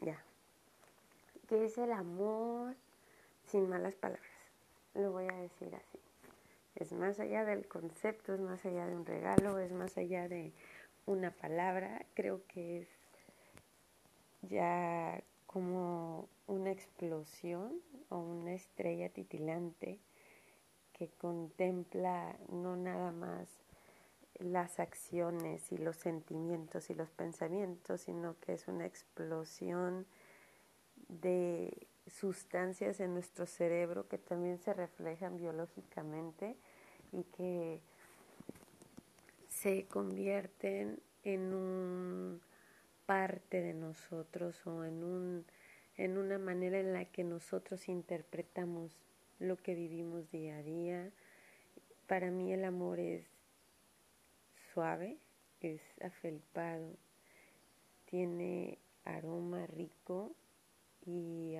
ya. ¿Qué es el amor sin malas palabras? Lo voy a decir así. Es más allá del concepto, es más allá de un regalo, es más allá de una palabra. Creo que es ya como una explosión o una estrella titilante que contempla no nada más las acciones y los sentimientos y los pensamientos, sino que es una explosión de sustancias en nuestro cerebro que también se reflejan biológicamente y que se convierten en un parte de nosotros o en un en una manera en la que nosotros interpretamos lo que vivimos día a día. Para mí el amor es suave, es afelpado, tiene aroma rico y,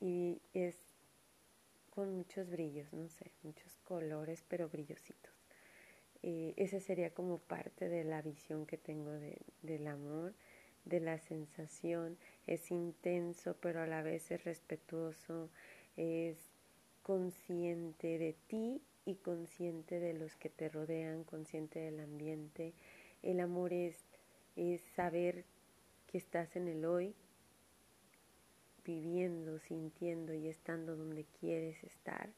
y es con muchos brillos, no sé, muchos colores, pero brillositos. Eh, esa sería como parte de la visión que tengo de, del amor, de la sensación. Es intenso, pero a la vez es respetuoso, es consciente de ti y consciente de los que te rodean, consciente del ambiente. El amor es, es saber que estás en el hoy, viviendo, sintiendo y estando donde quieres estar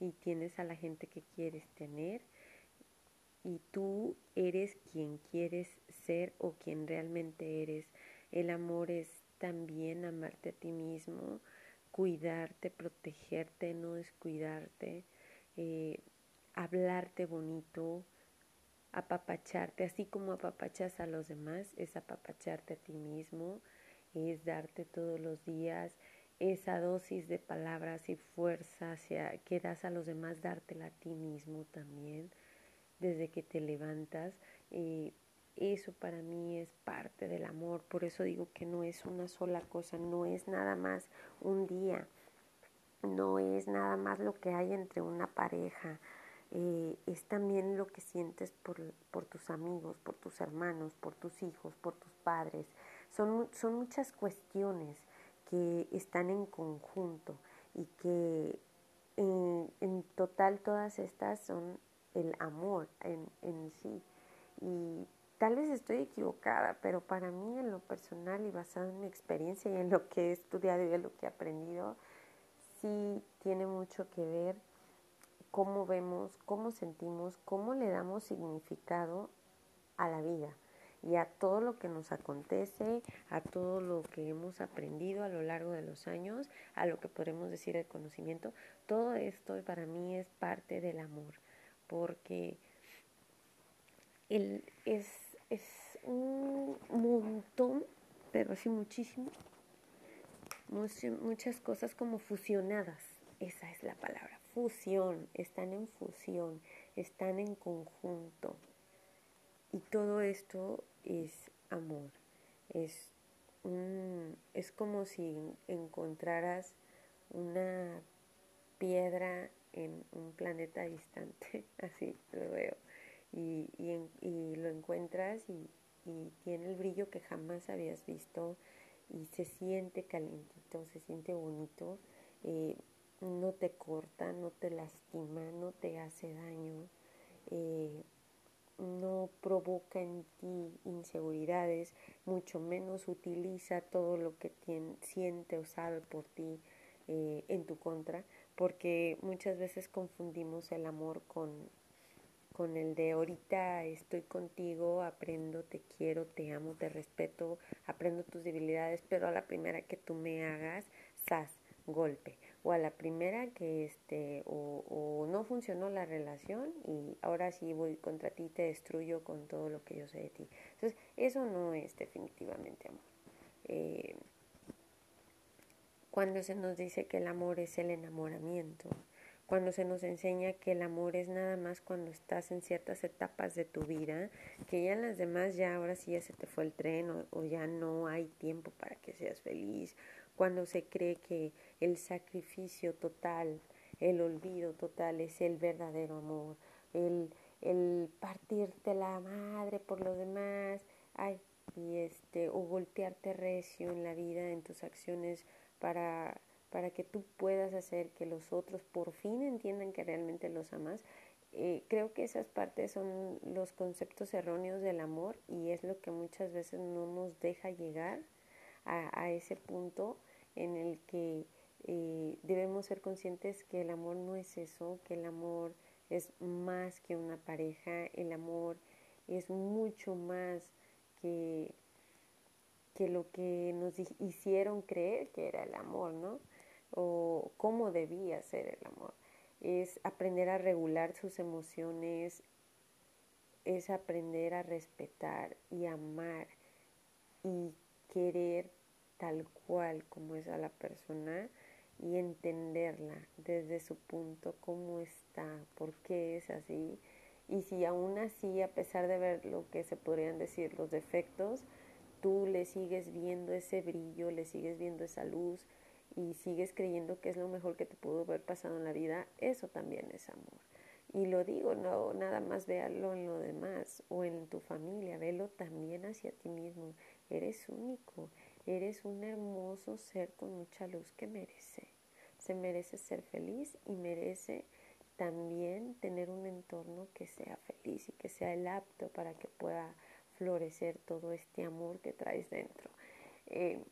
y tienes a la gente que quieres tener y tú eres quien quieres ser o quien realmente eres. El amor es también amarte a ti mismo, cuidarte, protegerte, no descuidarte, eh, hablarte bonito, apapacharte, así como apapachas a los demás, es apapacharte a ti mismo, es darte todos los días esa dosis de palabras y fuerza que das a los demás, dártela a ti mismo también, desde que te levantas. Eh, eso para mí es parte del amor, por eso digo que no es una sola cosa, no es nada más un día, no es nada más lo que hay entre una pareja, eh, es también lo que sientes por, por, tus amigos, por tus hermanos, por tus hijos, por tus padres. Son, son muchas cuestiones que están en conjunto y que en, en total todas estas son el amor en, en sí. Y Tal vez estoy equivocada, pero para mí en lo personal y basado en mi experiencia y en lo que he estudiado y en lo que he aprendido, sí tiene mucho que ver cómo vemos, cómo sentimos, cómo le damos significado a la vida y a todo lo que nos acontece, a todo lo que hemos aprendido a lo largo de los años, a lo que podemos decir el conocimiento. Todo esto para mí es parte del amor, porque el, es es un montón, pero así muchísimo, muchas cosas como fusionadas, esa es la palabra, fusión, están en fusión, están en conjunto. Y todo esto es amor, es, es como si encontraras una piedra en un planeta distante, así lo veo. Y, y, lo encuentras y, tiene el brillo que jamás habías visto y se siente calientito, se siente bonito, eh, no te corta, no te lastima, no te hace daño, eh, no provoca en ti inseguridades, mucho menos utiliza todo lo que siente o sabe por ti eh, en tu contra, porque muchas veces confundimos el amor con con el de ahorita estoy contigo, aprendo, te quiero, te amo, te respeto, aprendo tus debilidades, pero a la primera que tú me hagas, sas, golpe. O a la primera que este, o, no funcionó la relación y ahora sí voy contra ti, te destruyo con todo lo que yo sé de ti. Entonces, eso no es definitivamente amor. Eh, cuando se nos dice que el amor es el enamoramiento, cuando se nos enseña que el amor es nada más cuando estás en ciertas etapas de tu vida, que ya en las demás ya ahora sí ya se te fue el tren o, ya no hay tiempo para que seas feliz, cuando se cree que el sacrificio total, el olvido total es el verdadero amor, el, el partirte la madre por los demás, ay, y este o golpearte recio en la vida, en tus acciones para para que tú puedas hacer que los otros por fin entiendan que realmente los amas. Eh, creo que esas partes son los conceptos erróneos del amor y es lo que muchas veces no nos deja llegar a, ese punto en el que eh, debemos ser conscientes que el amor no es eso, que el amor es más que una pareja, el amor es mucho más que, que lo que nos hicieron creer que era el amor, ¿no? O cómo debía ser el amor. Es aprender a regular sus emociones, es aprender a respetar y amar y querer tal cual como es a la persona y entenderla desde su punto, cómo está, por qué es así. Y si aún así, a pesar de ver lo que se podrían decir los defectos, tú le sigues viendo ese brillo, le sigues viendo esa luz y sigues creyendo que es lo mejor que te pudo haber pasado en la vida, eso también es amor. Y lo digo, no nada más véalo en lo demás o en tu familia, velo también hacia ti mismo. Eres único, Eres un hermoso ser con mucha luz que merece. Se merece ser feliz y merece también tener un entorno que sea feliz y que sea el apto para que pueda florecer todo este amor que traes dentro. Eh,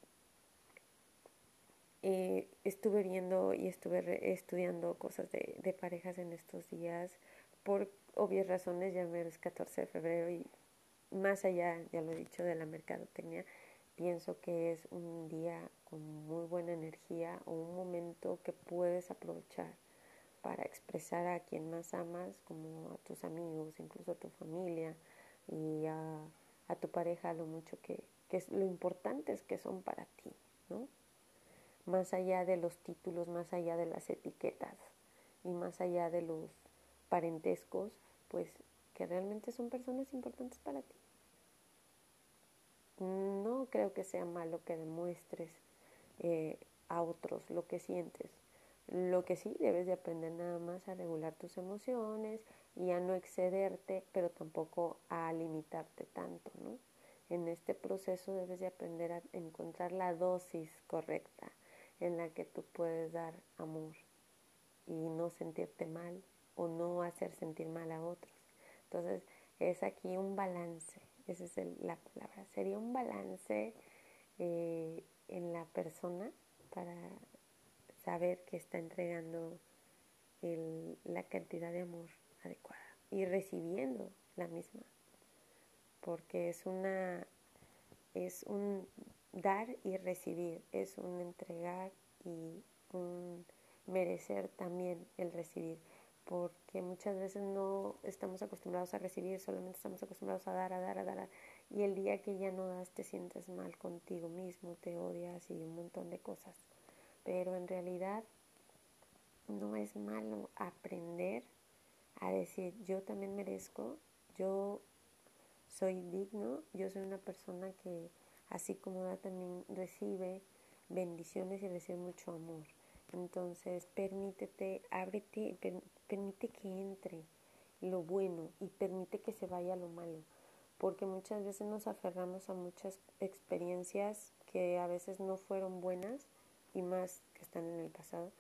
eh, estuve viendo y estuve estudiando cosas de, de, parejas en estos días por obvias razones, ya me es 14 de febrero y más allá, ya lo he dicho, de la mercadotecnia, pienso que es un día con muy buena energía o un momento que puedes aprovechar para expresar a quien más amas, como a tus amigos, incluso a tu familia y a, tu pareja, lo mucho que, que es, lo importantes que son para ti, ¿no? Más allá de los títulos, más allá de las etiquetas y más allá de los parentescos, pues que realmente son personas importantes para ti no creo que sea malo que demuestres eh, a otros lo que sientes. Lo que sí debes de aprender nada más a regular tus emociones y a no excederte, pero tampoco a limitarte tanto, ¿no? En este proceso debes de aprender a encontrar la dosis correcta en la que tú puedes dar amor y no sentirte mal o no hacer sentir mal a otros. Entonces es aquí un balance esa es la palabra, sería un balance eh, en la persona para saber que está entregando la cantidad de amor adecuada y recibiendo la misma, porque es una es un dar y recibir, es un entregar y un merecer también el recibir porque muchas veces no estamos acostumbrados a recibir, solamente estamos acostumbrados a dar, a dar, a dar, y el día que ya no das te sientes mal contigo mismo, te odias y un montón de cosas. Pero en realidad no es malo aprender a decir yo también merezco, yo soy digno, yo soy una persona que así como da también recibe bendiciones y recibe mucho amor. Entonces, permítete, ábrete, permite que entre lo bueno y permite que se vaya lo malo, porque muchas veces nos aferramos a muchas experiencias que a veces no fueron buenas y más que están en el pasado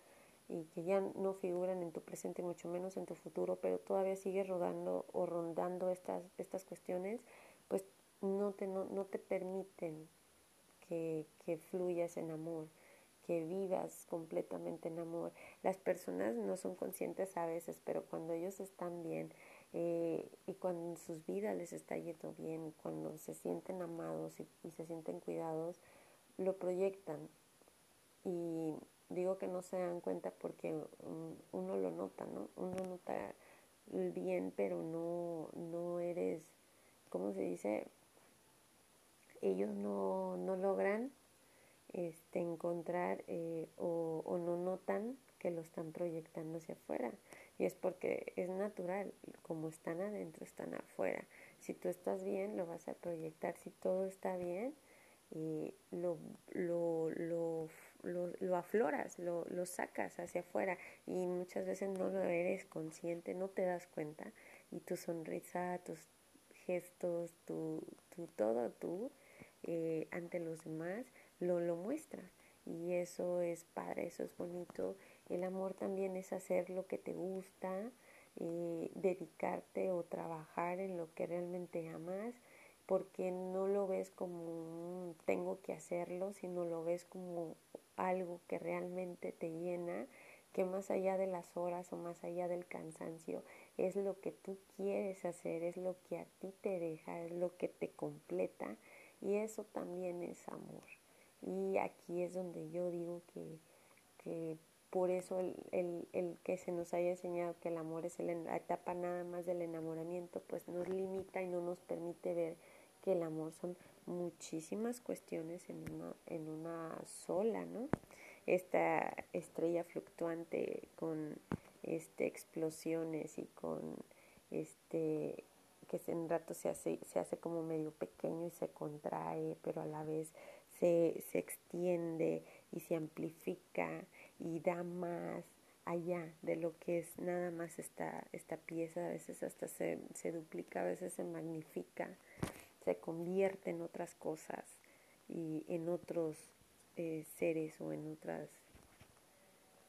y que ya no figuran en tu presente, mucho menos en tu futuro, pero todavía sigues rodando o rondando estas, estas cuestiones, no te, no, no te permiten que, que fluyas en amor que vivas completamente en amor. Las personas no son conscientes a veces, pero cuando ellos están bien eh, y cuando en sus vidas les está yendo bien, cuando se sienten amados y, se sienten cuidados, lo proyectan. Y digo que no se dan cuenta porque mm, uno lo nota, ¿no? Uno nota bien, pero no, no eres, ¿cómo se dice? Ellos no, no logran este, encontrar eh, o, o, no notan que lo están proyectando hacia afuera. Y es porque es natural, como están adentro, están afuera. Si tú estás bien, lo vas a proyectar. Si todo está bien, y lo, lo, lo, lo, afloras, lo, lo sacas hacia afuera. Y muchas veces no lo eres consciente, no te das cuenta. Y tu sonrisa, tus gestos, tu, tu todo tú eh, ante los demás, lo, lo muestra. Y eso es padre, eso es bonito. El amor también es hacer lo que te gusta, eh, dedicarte o trabajar en lo que realmente amas, porque no lo ves como tengo que hacerlo, sino lo ves como algo que realmente te llena, que más allá de las horas o más allá del cansancio, es lo que tú quieres hacer, es lo que a ti te deja, es lo que te completa y eso también es amor. Y aquí es donde yo digo que, que por eso el, el, el, que se nos haya enseñado que el amor es la etapa nada más del enamoramiento, pues nos limita y no nos permite ver que el amor son muchísimas cuestiones en una, en una sola, ¿no? Esta estrella fluctuante con este, explosiones y con este que en rato se hace, se hace como medio pequeño y se contrae, pero a la vez se, se extiende y se amplifica y da más allá de lo que es nada más esta, esta pieza, a veces hasta se, se duplica, a veces se magnifica, se convierte en otras cosas y en otros eh, seres o en otras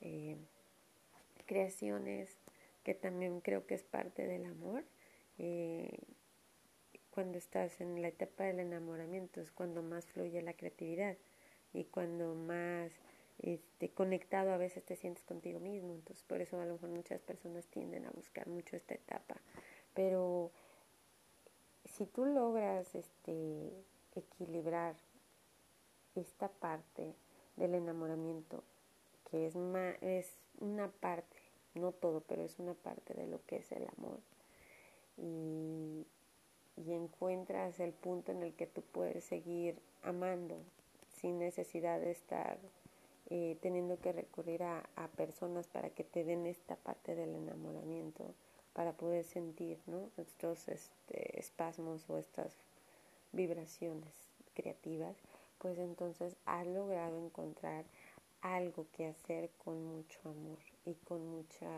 eh, creaciones que también creo que es parte del amor. Eh, cuando estás en la etapa del enamoramiento es cuando más fluye la creatividad y cuando más este, conectado a veces te sientes contigo mismo. Entonces, por eso a lo mejor muchas personas tienden a buscar mucho esta etapa. Pero si tú logras este, equilibrar esta parte del enamoramiento, que es, es una parte, no todo, pero es una parte de lo que es el amor, y, y encuentras el punto en el que tú puedes seguir amando sin necesidad de estar eh, teniendo que recurrir a, a, personas para que te den esta parte del enamoramiento, para poder sentir ¿no? estos este, espasmos o estas vibraciones creativas, pues entonces has logrado encontrar algo que hacer con mucho amor y con mucha,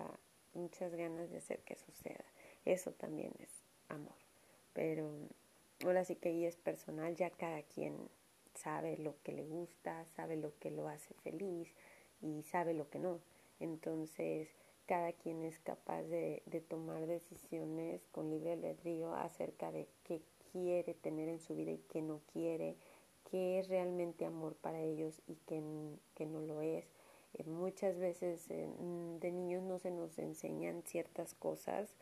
muchas ganas de hacer que suceda. Eso también es amor. Pero ahora sí que ahí es personal, ya cada quien sabe lo que le gusta, sabe lo que lo hace feliz y sabe lo que no. Entonces, cada quien es capaz de, tomar decisiones con libre albedrío acerca de qué quiere tener en su vida y qué no quiere, qué es realmente amor para ellos y qué, qué no lo es. Eh, muchas veces eh, de niños no se nos enseñan ciertas cosas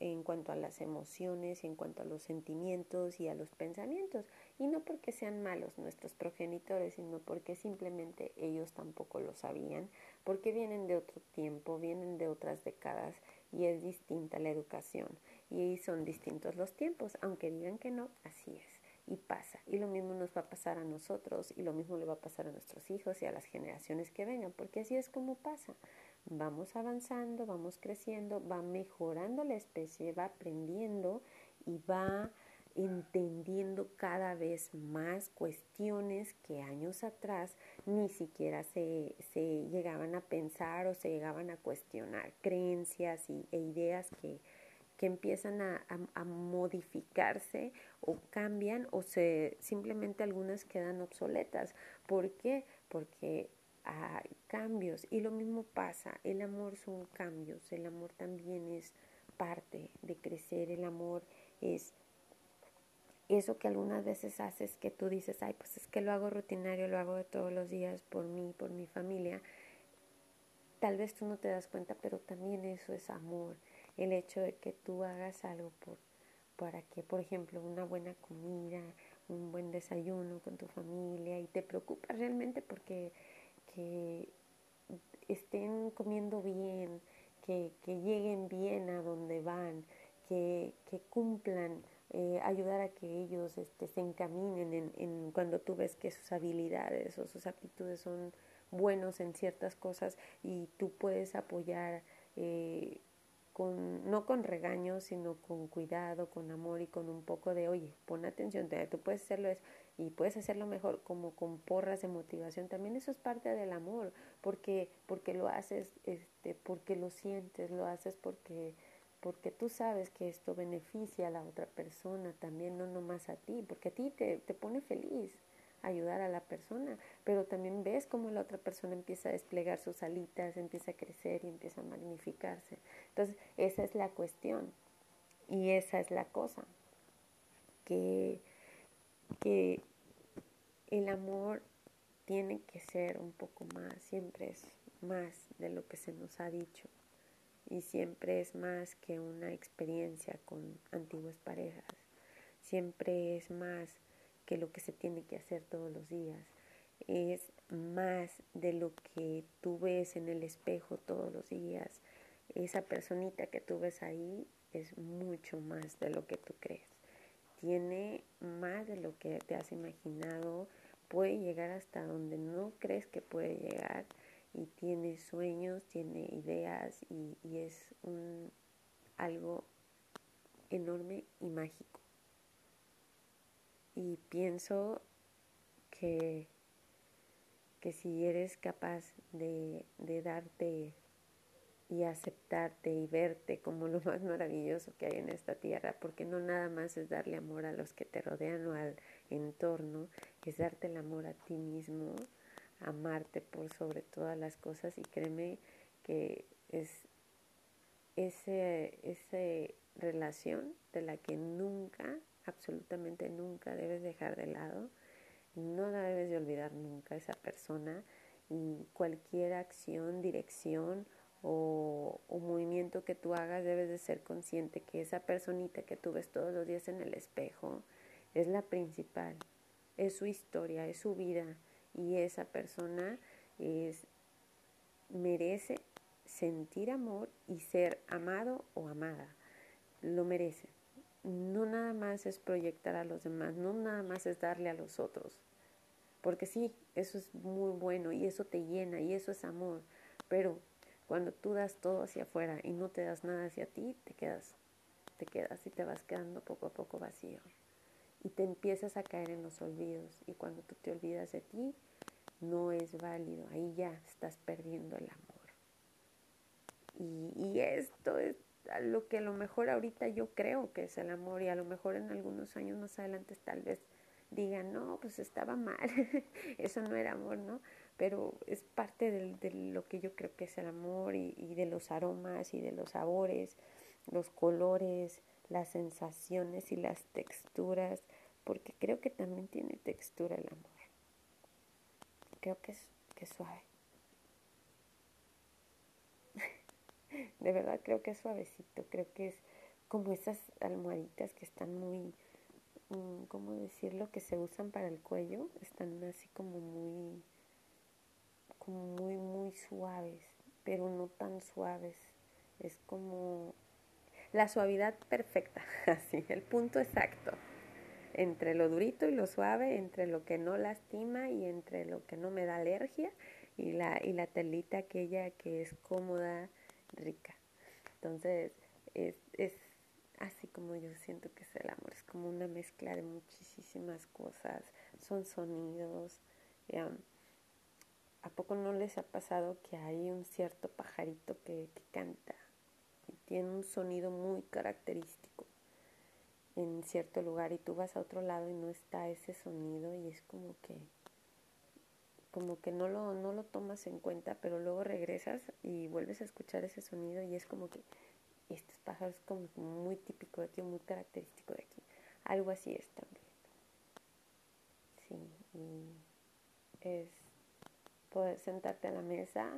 en cuanto a las emociones, en cuanto a los sentimientos y a los pensamientos. Y no porque sean malos nuestros progenitores, sino porque simplemente ellos tampoco lo sabían, porque vienen de otro tiempo, vienen de otras décadas y es distinta la educación. Y son distintos los tiempos, aunque digan que no, así es. Y pasa. Y lo mismo nos va a pasar a nosotros y lo mismo le va a pasar a nuestros hijos y a las generaciones que vengan, porque así es como pasa vamos avanzando, vamos creciendo, va mejorando la especie, va aprendiendo y va entendiendo cada vez más cuestiones que años atrás ni siquiera se, se llegaban a pensar o se llegaban a cuestionar, creencias y, e ideas que, que empiezan a, a, a, modificarse o cambian o se simplemente algunas quedan obsoletas. ¿Por qué? Porque hay cambios y lo mismo pasa, el amor son cambios, el amor también es parte de crecer, el amor es eso que algunas veces haces que tú dices, ay, pues es que lo hago rutinario, lo hago de todos los días por mí, por mi familia. Tal vez tú no te das cuenta, pero también eso es amor. El hecho de que tú hagas algo por, para que, por ejemplo, una buena comida, un buen desayuno con tu familia y te preocupas realmente porque que estén comiendo bien, que, que lleguen bien a donde van, que, que cumplan, eh, ayudar a que ellos este, se encaminen en, en cuando tú ves que sus habilidades o sus aptitudes son buenos en ciertas cosas y tú puedes apoyar eh, con, no con regaños, sino con cuidado, con amor y con un poco de, oye, pon atención, tú puedes hacerlo y puedes hacerlo mejor como con porras de motivación, también eso es parte del amor, porque, porque lo haces, este, porque lo sientes, lo haces porque porque tú sabes que esto beneficia a la otra persona también, no nomás a ti, porque a ti te, te pone feliz ayudar a la persona, pero también ves cómo la otra persona empieza a desplegar sus alitas, empieza a crecer y empieza a magnificarse. Entonces, esa es la cuestión y esa es la cosa, que, que el amor tiene que ser un poco más, siempre es más de lo que se nos ha dicho. Y siempre es más que una experiencia con antiguas parejas, siempre es más que lo que se tiene que hacer todos los días, es más de lo que tú ves en el espejo todos los días, esa personita que tú ves ahí es mucho más de lo que tú crees, tiene más de lo que te has imaginado, puede llegar hasta donde no crees que puede llegar y tiene sueños, tiene ideas y, es un, algo enorme y mágico. Y pienso que, que si eres capaz de, de darte y aceptarte y verte como lo más maravilloso que hay en esta tierra, porque no nada más es darle amor a los que te rodean o al entorno, es darte el amor a ti mismo, amarte por sobre todas las cosas y créeme que es ese, esa relación de la que nunca, absolutamente nunca debes dejar de lado, no la debes de olvidar nunca esa persona y cualquier acción, dirección o, o, movimiento que tú hagas debes de ser consciente que esa personita que tú ves todos los días en el espejo es la principal, es su historia, es su vida y esa persona es, merece sentir amor y ser amado o amada. Lo merece. No nada más es proyectar a los demás, no nada más es darle a los otros. Porque sí, eso es muy bueno y eso te llena y eso es amor. Pero cuando tú das todo hacia afuera y no te das nada hacia ti, te quedas, te quedas y te vas quedando poco a poco vacío. Y te empiezas a caer en los olvidos. Y cuando tú te olvidas de ti, no es válido, ahí ya estás perdiendo el amor. Y, y esto es lo que a lo mejor ahorita yo creo que es el amor y a lo mejor en algunos años más adelante tal vez digan, no, pues estaba mal, eso no era amor, ¿no? Pero es parte de, lo que yo creo que es el amor y, y de los aromas y de los sabores, los colores, las sensaciones y las texturas, porque creo que también tiene textura el amor creo que es, que suave. de verdad creo que es suavecito, creo que es como esas almohaditas que están muy, ¿cómo decirlo? Que se usan para el cuello, están así como muy, como muy, muy suaves, pero no tan suaves. Es como la suavidad perfecta, así, el punto exacto entre lo durito y lo suave, entre lo que no lastima y entre lo que no me da alergia y la, y la telita aquella que es cómoda, rica. Entonces, es, es así como yo siento que es el amor, es como una mezcla de muchísimas cosas, son sonidos. ¿A poco no les ha pasado que hay un cierto pajarito que, que canta y tiene un sonido muy característico? en cierto lugar y tú vas a otro lado y no está ese sonido y es como que como que no lo, no lo tomas en cuenta, pero luego regresas y vuelves a escuchar ese sonido y es como que este pájaro es como muy típico de aquí, muy característico de aquí. Algo así es también. Sí, y es poder sentarte a la mesa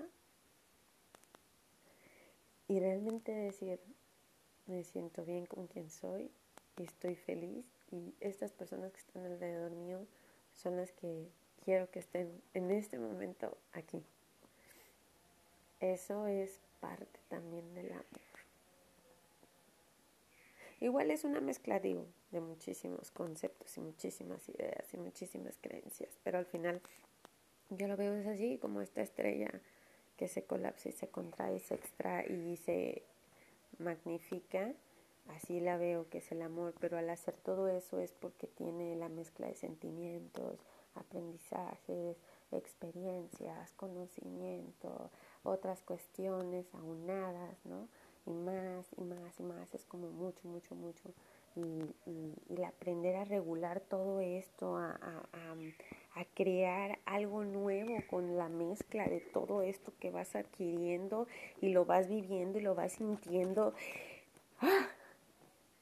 y realmente decir, me siento bien con quien soy y estoy feliz y estas personas que están alrededor mío son las que quiero que estén en este momento aquí. Eso es parte también del amor. Igual es una mezcla, digo, de muchísimos conceptos y muchísimas ideas y muchísimas creencias, pero al final yo lo veo es así, como esta estrella que se colapsa y se contrae, se extrae y se magnifica así la veo que es el amor, pero al hacer todo eso es porque tiene la mezcla de sentimientos, aprendizajes, experiencias, conocimiento, otras cuestiones aunadas, ¿no? Y más y más y más, es como mucho, mucho, mucho. Y, y, aprender a regular todo esto, a, a, a, crear algo nuevo con la mezcla de todo esto que vas adquiriendo y lo vas viviendo y lo vas sintiendo. ¡Ah!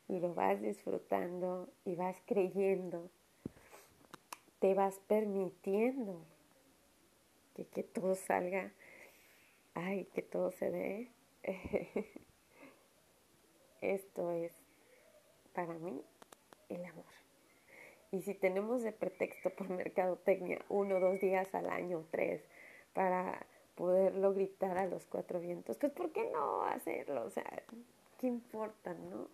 Y lo vas disfrutando y vas creyendo. Te vas permitiendo que, que todo salga, ay, que todo se dé Esto es para mí el amor. Y si tenemos de pretexto por mercadotecnia uno, dos días al año, tres, para poderlo gritar a los cuatro vientos, pues ¿por qué no hacerlo? O sea, ¿qué importa, no?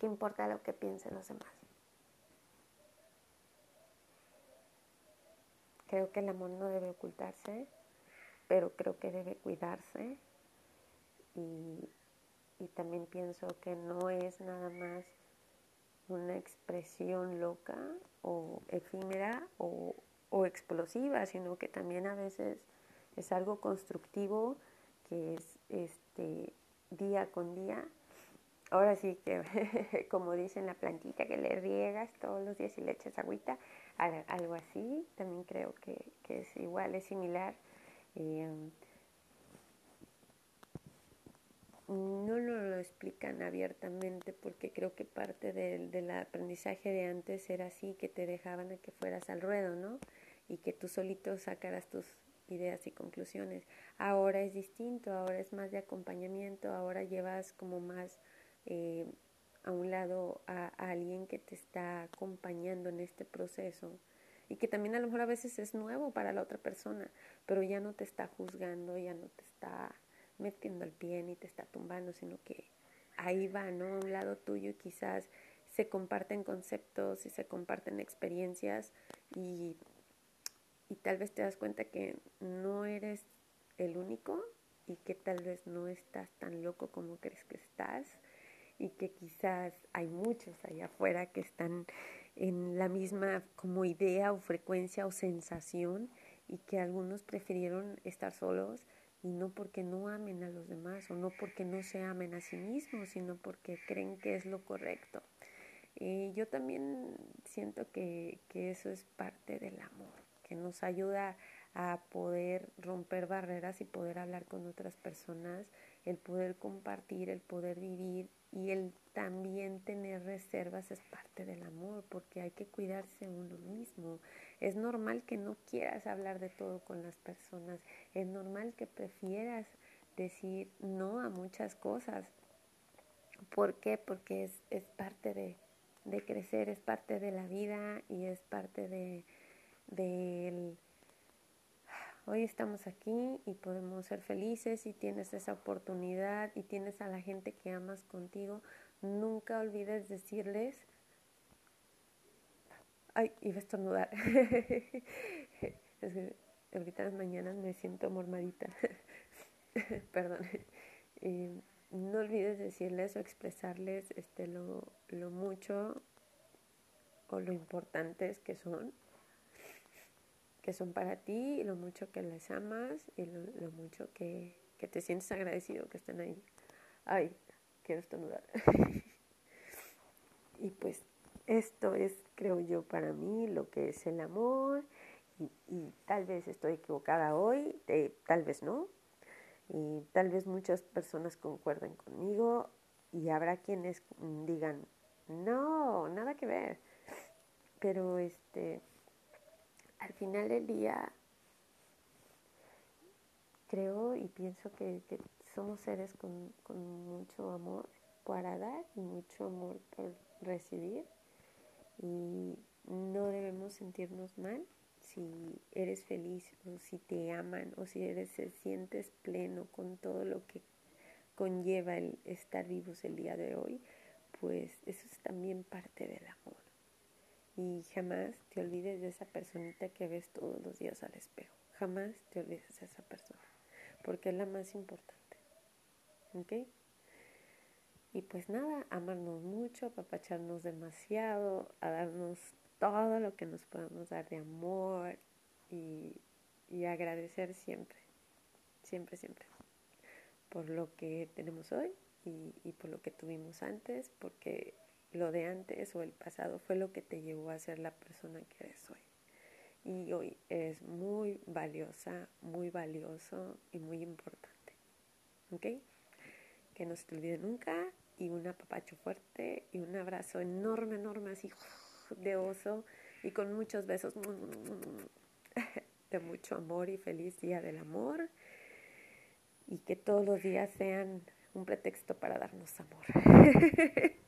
¿Qué importa lo que piensen los demás? Creo que el amor no debe ocultarse, pero creo que debe cuidarse y, también pienso que no es nada más una expresión loca o efímera o, o, explosiva, sino que también a veces es algo constructivo que es este día con día. Ahora sí que, como dicen la plantita, que le riegas todos los días y le echas agüita, algo así, también creo que, que es igual, es similar Em, no lo explican abiertamente porque creo que parte del, del, aprendizaje de antes era así, que te dejaban a que fueras al ruedo, ¿no? Y que tú solito sacaras tus ideas y conclusiones. Ahora es distinto, ahora es más de acompañamiento, ahora llevas como más eh, a un lado a, a alguien que te está acompañando en este proceso y que también a lo mejor a veces es nuevo para la otra persona, pero ya no te está juzgando, ya no te está metiendo el pie ni te está tumbando, sino que ahí va, ¿no? A un lado tuyo y quizás se comparten conceptos y se comparten experiencias y, y tal vez te das cuenta que no eres el único y que tal vez no estás tan loco como crees que estás y que quizás hay muchos allá afuera que están en la misma como idea o frecuencia o sensación y que algunos prefirieron estar solos y no porque no amen a los demás o no porque no se amen a sí mismos, sino porque creen que es lo correcto. Y yo también siento que, que eso es parte del amor, que nos ayuda a poder romper barreras y poder hablar con otras personas, el poder compartir, el poder vivir y el también tener reservas es parte del amor, porque hay que cuidarse uno mismo. Es normal que no quieras hablar de todo con las personas, es normal que prefieras decir no a muchas cosas. ¿Por qué? Porque es, es parte de, de crecer, es parte de la vida y es parte de del hoy estamos aquí y podemos ser felices y tienes esa oportunidad y tienes a la gente que amas contigo, nunca olvides decirles, ay, iba a estornudar. es que ahorita las mañanas me siento mormadita. Perdón. no olvides decirles o expresarles este, lo, lo mucho o lo importantes que son que son para ti, y lo mucho que les amas y lo, mucho que, que, te sientes agradecido que estén ahí. Ay, quiero estornudar. y pues esto es, creo yo, para mí lo que es el amor. Y, y tal vez estoy equivocada hoy, tal vez no. Y tal vez muchas personas concuerden conmigo y habrá quienes digan, no, nada que ver. Pero este al final del día creo y pienso que, somos seres con, mucho amor para dar y mucho amor por recibir. Y no debemos sentirnos mal si eres feliz o si te aman o si eres, te sientes pleno con todo lo que conlleva el estar vivos el día de hoy, pues eso es también parte del amor y jamás te olvides de esa personita que ves todos los días al espejo. Jamás te olvides de esa persona, porque es la más importante. ¿Ok? Y pues nada, amarnos mucho, apapacharnos demasiado, a darnos todo lo que nos podamos dar de amor y, y agradecer siempre, siempre, siempre. por lo que tenemos hoy y, y por lo que tuvimos antes, porque lo de antes o el pasado fue lo que te llevó a ser la persona que eres hoy. Y hoy eres muy valiosa, muy valioso y muy importante. ¿Ok? Que no se te olvide nunca y un apapacho fuerte y un abrazo enorme, enorme, así de oso y con muchos besos de mucho amor y feliz día del amor y que todos los días sean un pretexto para darnos amor.